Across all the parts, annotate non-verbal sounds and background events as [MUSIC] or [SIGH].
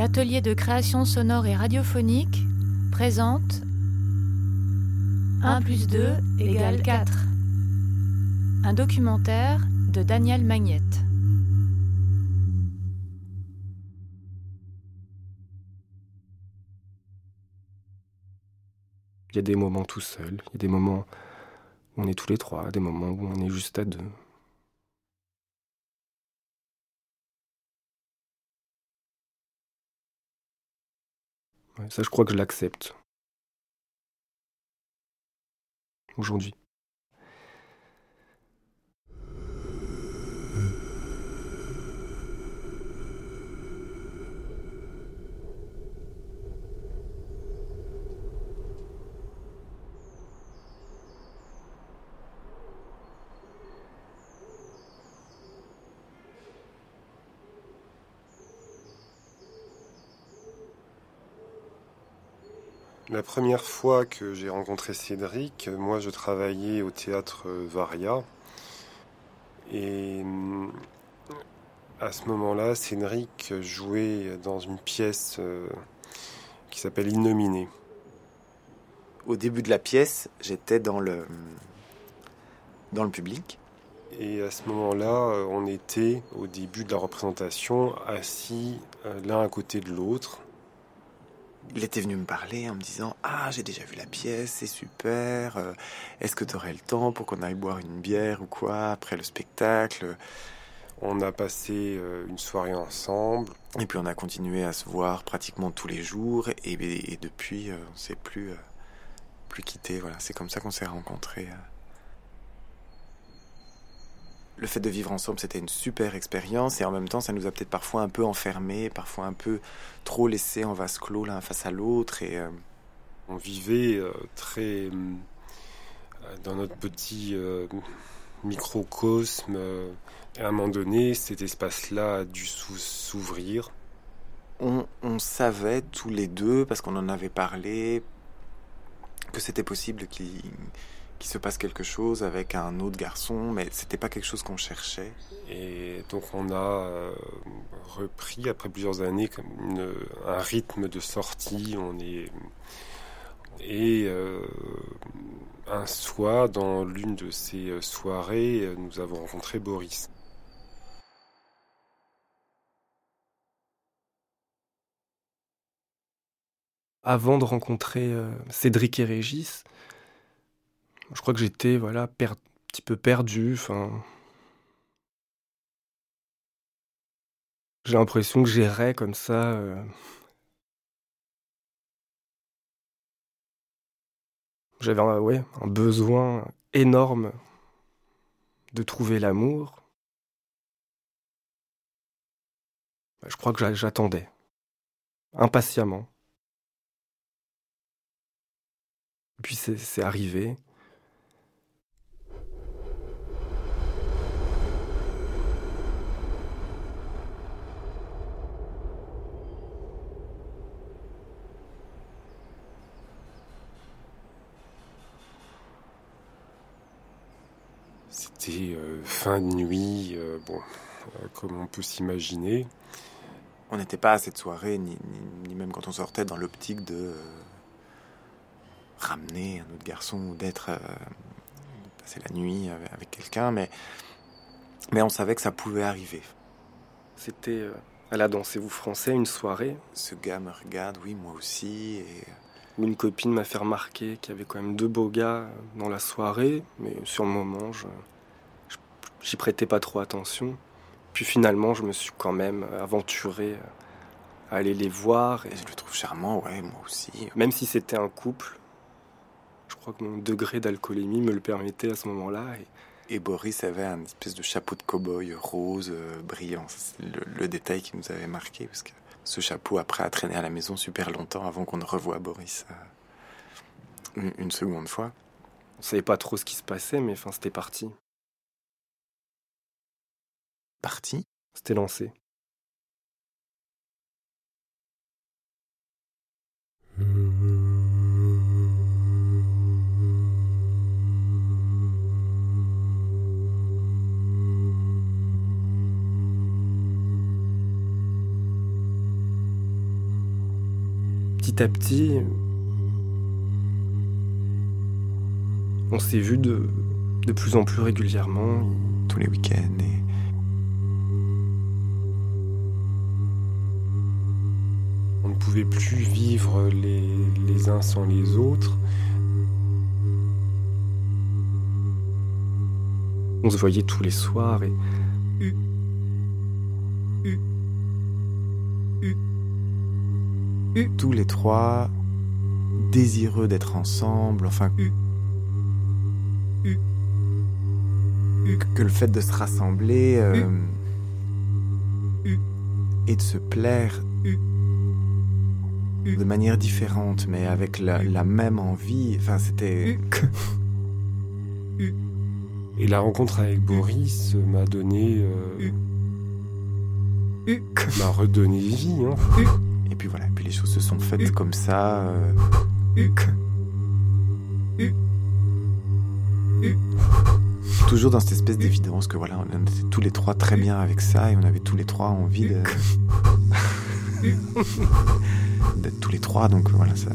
L'atelier de création sonore et radiophonique présente 1 plus 2 égale 4. Un documentaire de Daniel Magnette. Il y a des moments tout seul, il y a des moments où on est tous les trois, des moments où on est juste à deux. Ça, je crois que je l'accepte. Aujourd'hui. La première fois que j'ai rencontré Cédric, moi je travaillais au théâtre Varia. Et mm, à ce moment-là, Cédric jouait dans une pièce euh, qui s'appelle Innominé. Au début de la pièce, j'étais dans le, dans le public. Et à ce moment-là, euh, on était au début de la représentation assis euh, l'un à côté de l'autre il était venu me parler en me disant Ah, j'ai déjà vu la pièce, c'est super. Euh, est-ce que tu aurais le temps pour qu'on aille boire une bière ou quoi après le spectacle? On a passé euh, une soirée ensemble. Et puis on a continué à se voir pratiquement tous les jours. Et, depuis, euh, on ne s'est plus, plus quitté. Voilà, c'est comme ça qu'on s'est rencontrés le fait de vivre ensemble, c'était une super expérience et en même temps, ça nous a peut-être parfois un peu enfermés, parfois un peu trop laissés en vase clos l'un face à l'autre. Et euh, on vivait euh, très euh, dans notre petit microcosme. et à un moment donné, cet espace-là a dû s'ouvrir. On, on, savait tous les deux, parce qu'on en avait parlé, que c'était possible qu'il qu'il se passe quelque chose avec un autre garçon, mais c'était pas quelque chose qu'on cherchait. Et donc on a euh, repris après plusieurs années comme un rythme de sortie. On est et euh, un soir, dans l'une de ces euh, soirées, nous avons rencontré Boris. Avant de rencontrer Cédric et Régis, je crois que j'étais voilà, un petit peu perdu. Enfin, j'ai l'impression que j'errais comme ça. Euh. J'avais un, un besoin énorme de trouver l'amour. Je crois que j'attendais, impatiemment. Puis c'est arrivé. C'était euh, fin de nuit, euh, bon, euh, comme on peut s'imaginer. On n'était pas à cette soirée, ni, même quand on sortait dans l'optique de ramener un autre garçon ou d'être passer la nuit avec quelqu'un, mais mais on savait que ça pouvait arriver. C'était à la Dansez-vous français une soirée. Ce gars me regarde, oui, moi aussi, et où une copine m'a fait remarquer qu'il y avait quand même deux beaux gars dans la soirée, mais sur le moment, je, j'y prêtais pas trop attention. Puis finalement, je me suis quand même aventuré à aller les voir. Et je le trouve charmant, ouais, moi aussi. Même si c'était un couple, je crois que mon degré d'alcoolémie me le permettait à ce moment-là. Et... Boris avait un espèce de chapeau de cow-boy rose, euh, brillant. C'est le, détail qui nous avait marqué, parce que ce chapeau, après, a traîné à la maison super longtemps avant qu'on ne revoie Boris euh, une, seconde fois. On savait pas trop ce qui se passait, mais enfin, c'était parti. Parti C'était lancé. petit à petit, on s'est vu de, de plus en plus régulièrement. Tous les week-ends. Et... On ne pouvait plus vivre les, les uns sans les autres. On se voyait tous les soirs et. Tous les trois désireux d'être ensemble, enfin. Que le fait de se rassembler euh, et de se plaire de manière différente, mais avec la, la même envie, enfin, c'était. [LAUGHS] Et la rencontre avec Boris m'a donné. euh, [LAUGHS] m'a redonné vie. Hein. Et puis voilà, puis les choses se sont faites comme ça. euh, [LAUGHS] Toujours dans cette espèce d'évidence que voilà, on était tous les trois très bien avec ça et on avait tous les trois envie de. D'être tous les trois, donc voilà, ça.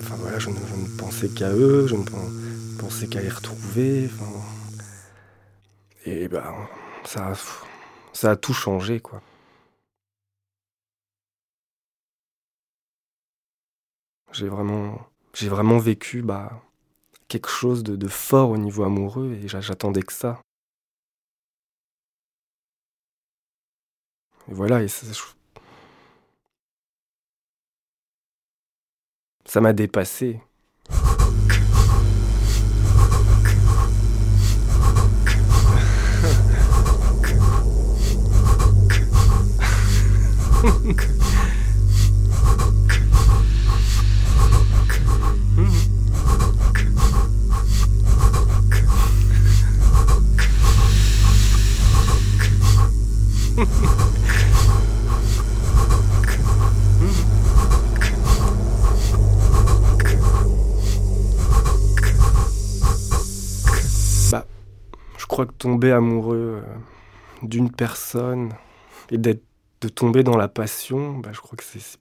Enfin voilà, je ne, je ne pensais qu'à eux, je ne pen- pensais qu'à les retrouver. enfin. Et ben, ça, ça a tout changé, quoi. J'ai vraiment, j'ai vraiment vécu bah, quelque chose de, de fort au niveau amoureux et j'a- j'attendais que ça. Et voilà, et ça, ça m'a dépassé. Je crois que tomber amoureux euh, d'une personne et d'être de tomber dans la passion, bah, je crois que c'est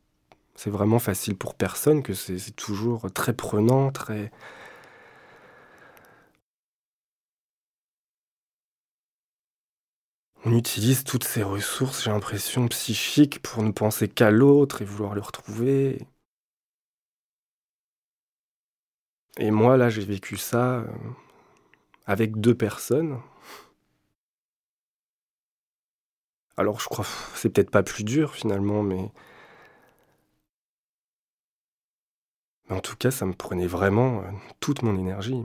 c'est vraiment facile pour personne, que c'est toujours très prenant, très On utilise toutes ces ressources, j'ai l'impression, psychiques pour ne penser qu'à l'autre et vouloir le retrouver. Et moi, là, j'ai vécu ça euh, avec deux personnes. Alors, je crois, c'est peut-être pas plus dur finalement, mais. Mais en tout cas, ça me prenait vraiment euh, toute mon énergie.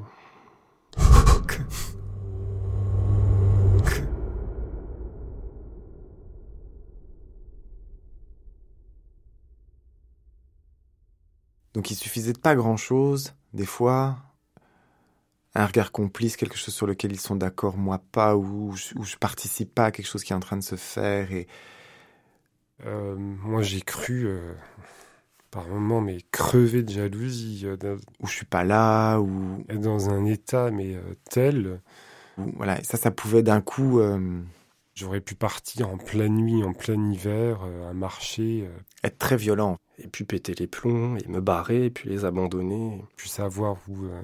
Donc il suffisait de pas grand-chose, des fois, un regard complice, quelque chose sur lequel ils sont d'accord, moi pas, ou je, ou je participe pas à quelque chose qui est en train de se faire, et Euh, moi, j'ai cru, euh, par moments, mais crever de jalousie, euh, ou je suis pas là, ou, être dans un état mais euh, tel. voilà, ça, ça pouvait d'un coup J'aurais pu partir en pleine nuit, en plein hiver, à marcher, être très violent. Et puis péter les plombs, et me barrer, et puis les abandonner. puis savoir où, euh,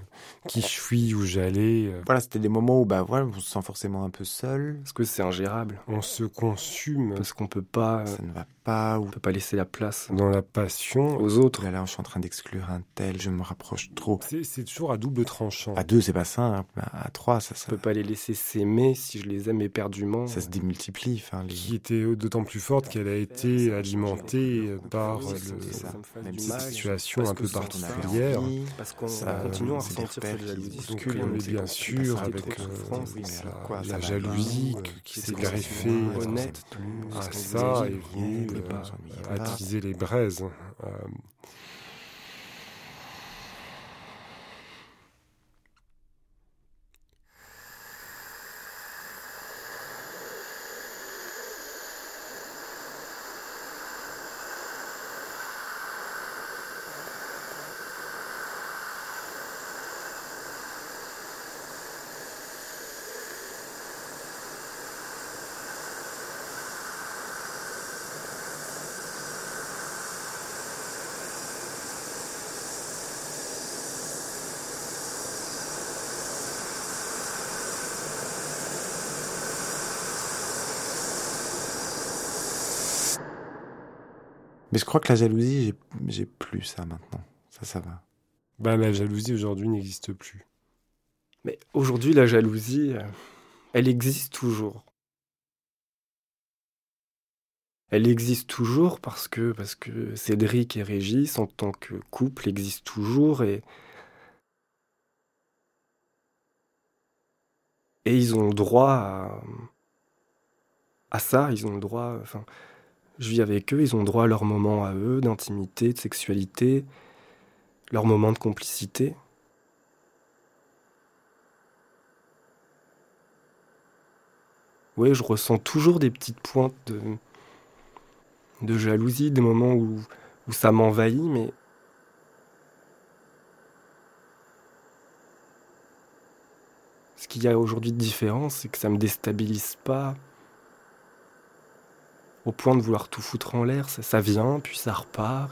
qui je suis, où j'allais. euh. Voilà, c'était des moments où bah voilà, on se sent forcément un peu seul, Parce que c'est ingérable. On se consume Parce qu'on peut pas, euh, ça ne va pas, ou on peut pas laisser la place dans la passion. aux autres. là, là, je suis en train d'exclure un tel, je me rapproche trop. C'est c'est toujours à double tranchant. À deux, c'est pas ça, hein. à trois, ça, ça, Je peux pas les laisser s'aimer si je les aime éperdument. ça se démultiplie. Enfin, les... qui était d'autant plus forte qu'elle a été alimentée par le-. Même cette si c'est situation un que peu particulière. Ça, continue à des ressentir cette jalousie. bousculent, on est bien sûr avec euh, la jalousie que- euh, qui s'est greffée euh, à ça et venue euh, attiser les braises. Mais je crois que la jalousie, j'ai plus ça maintenant. Ça, ça va. Ben, la jalousie aujourd'hui n'existe plus. Mais aujourd'hui, la jalousie, euh, elle existe toujours. Elle existe toujours parce que, parce que Cédric et Régis, en tant que couple, existent toujours et, et ils ont le droit à, à ça, ils ont le droit. Enfin, je vis avec eux, ils ont droit à leur moment à eux d'intimité, de sexualité, leur moment de complicité. Oui, je ressens toujours des petites pointes de, de jalousie, des moments où, où ça m'envahit, mais ce qu'il y a aujourd'hui de différent, c'est que ça me déstabilise pas au point de vouloir tout foutre en l'air. Ça, vient, puis ça repart.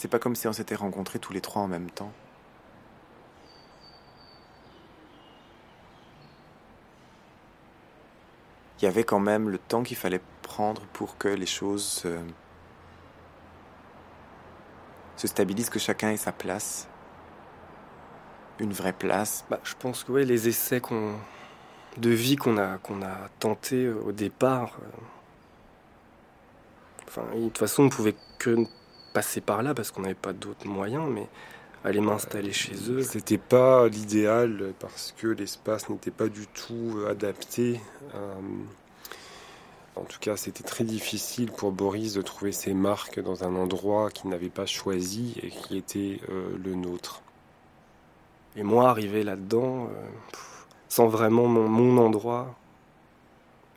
C'est pas comme si on s'était rencontrés tous les trois en même temps. Il y avait quand même le temps qu'il fallait prendre pour que les choses se, se stabilisent, que chacun ait sa place. Une vraie place. Bah, je pense que ouais, les essais qu'on de vie qu'on a, qu'on a tenté au départ. Euh, enfin, de toute façon, on pouvait que passer par là parce qu'on n'avait pas d'autres moyens, mais aller m'installer chez eux. C'était pas l'idéal parce que l'espace n'était pas du tout euh, adapté. Euh, en tout cas, c'était très difficile pour Boris de trouver ses marques dans un endroit qu'il n'avait pas choisi et qui était euh, le nôtre. Et moi, arrivé là-dedans, sans vraiment mon, mon, endroit,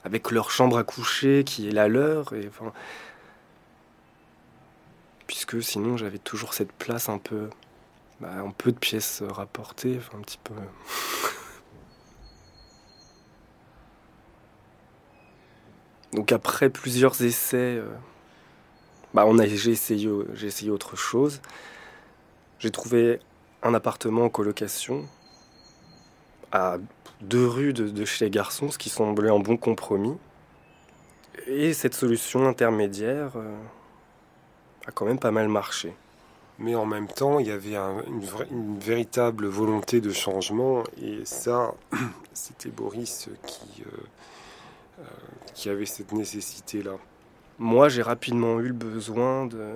avec leur chambre à coucher qui est la leur, et enfin, puisque sinon j'avais toujours cette place un peu, bah, un peu de pièces rapportées, enfin un petit peu. [LAUGHS] Donc après plusieurs essais, euh, bah on a, j'ai essayé, j'ai essayé autre chose. J'ai trouvé un appartement en colocation à deux rues de, de, chez les garçons, ce qui semblait un bon compromis. Et cette solution intermédiaire, euh, a quand même pas mal marché. Mais en même temps, il y avait une, une, véritable volonté de changement, et ça, [CLEARS THROAT] c'était Boris qui, euh, euh, qui avait cette nécessité-là. Moi, j'ai rapidement eu le besoin de,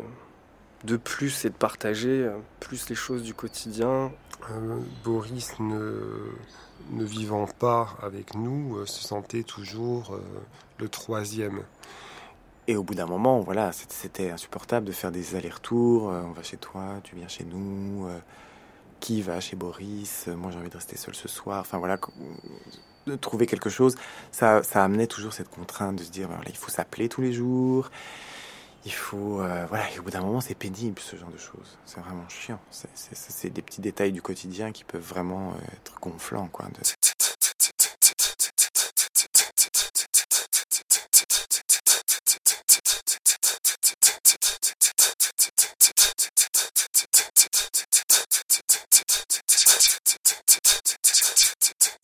de plus et de partager euh, plus les choses du quotidien. Euh, Boris, ne, ne vivant pas avec nous, se sentait toujours le troisième. Et au bout d'un moment, voilà, c'était insupportable de faire des allers-retours. Euh, on va chez toi, tu viens chez nous. Euh, qui va chez Boris euh, Moi, j'ai envie de rester seul ce soir. Enfin voilà, de trouver quelque chose. Ça, ça amenait toujours cette contrainte de se dire, voilà, il faut s'appeler tous les jours. Il faut, voilà. Et au bout d'un moment, c'est pénible ce genre de choses. C'est vraiment chiant. C'est des petits détails du quotidien qui peuvent vraiment être gonflants, quoi.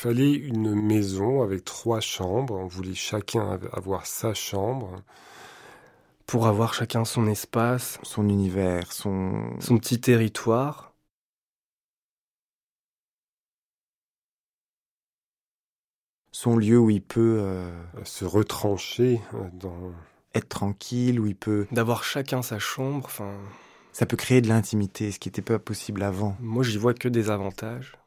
fallait une maison avec trois chambres. On voulait chacun avoir sa chambre. Pour avoir chacun son espace, son univers, son... son petit territoire. Son lieu où il peut euh, se retrancher euh, dans... Être tranquille, où il peut... D'avoir chacun sa chambre, enfin... Ça peut créer de l'intimité, ce qui n'était pas possible avant. Moi, j'y vois que des avantages.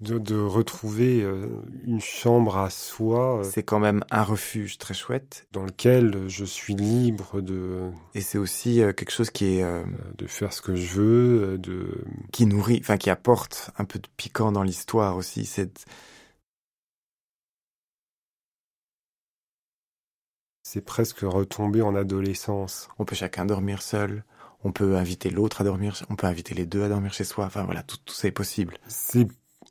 De, retrouver euh, une chambre à soi. Euh, c'est quand même un refuge très chouette. Dans lequel je suis libre de... Et c'est aussi euh, quelque chose qui est... de faire ce que je veux, de... Qui nourrit, enfin qui apporte un peu de piquant dans l'histoire aussi. C'est... C'est presque retomber en adolescence. On peut chacun dormir seul. On peut inviter l'autre à dormir. On peut inviter les deux à dormir chez soi. Enfin voilà, tout, tout ça est possible. C'est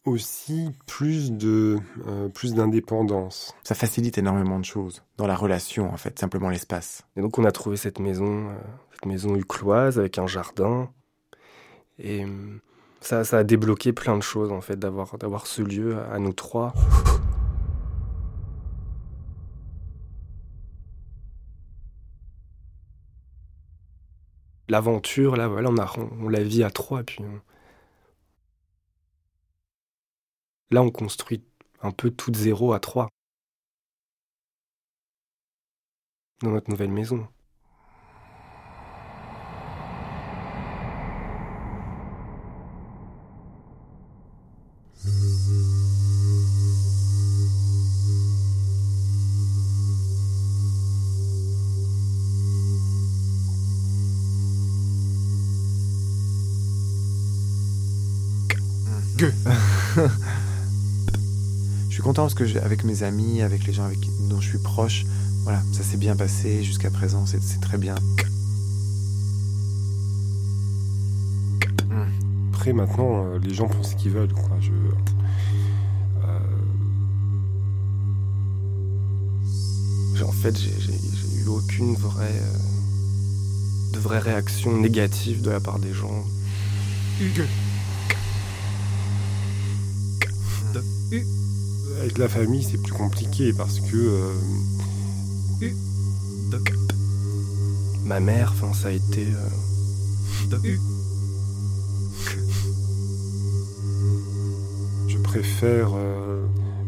aussi plus de euh, plus d'indépendance. Ça facilite énormément de choses dans la relation en fait, simplement l'espace. Et donc on a trouvé cette maison, euh, cette maison ucloise avec un jardin et euh, ça, ça a débloqué plein de choses en fait d'avoir d'avoir ce lieu à nous trois. [LAUGHS] L'aventure là, voilà, on a on la vit à trois puis. Là, on construit un peu tout de zéro à trois. Dans notre nouvelle maison. Content parce que avec mes amis, avec les gens avec dont je suis proche, voilà, ça s'est bien passé jusqu'à présent, c'est très bien. Après, maintenant, euh, les gens font ce qu'ils veulent, quoi. Je, euh, En fait, j'ai eu aucune vraie, euh, de vraie réaction négative de la part des gens. Hugues. Avec la famille, c'est plus compliqué parce que. Euh, Ma mère, enfin, ça a été. Euh, Je préfère euh,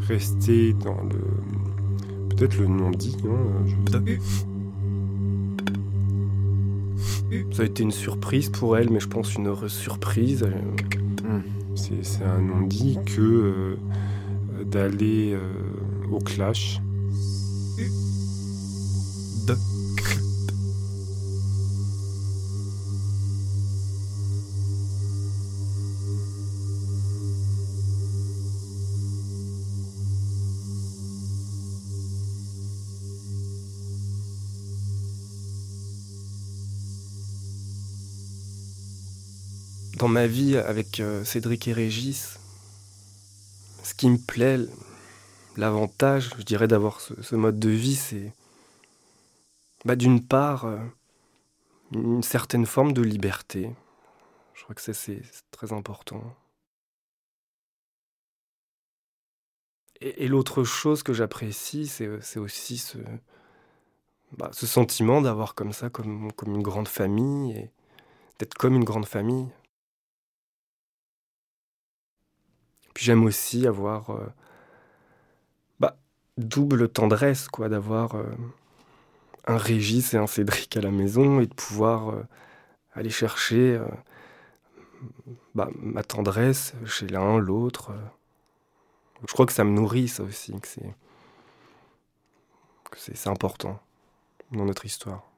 rester dans le. Peut-être le non-dit, hein, Ça a été une surprise pour elle, mais je pense une heureuse surprise. C'est un non-dit que d'aller euh, au clash. Dans ma vie avec euh, Cédric et Régis, qui me plaît, l'avantage, je dirais, d'avoir ce, mode de vie, c'est bah, d'une part euh, une certaine forme de liberté. Je crois que c'est très important. Et, l'autre chose que j'apprécie, c'est aussi ce, bah, ce sentiment d'avoir comme ça, comme, comme une grande famille, et d'être comme une grande famille. J'aime aussi avoir euh, bah, double tendresse, quoi, d'avoir euh, un Régis et un Cédric à la maison et de pouvoir euh, aller chercher bah, ma tendresse chez l'un, l'autre. Je crois que ça me nourrit, ça aussi, que c'est, que c'est important dans notre histoire.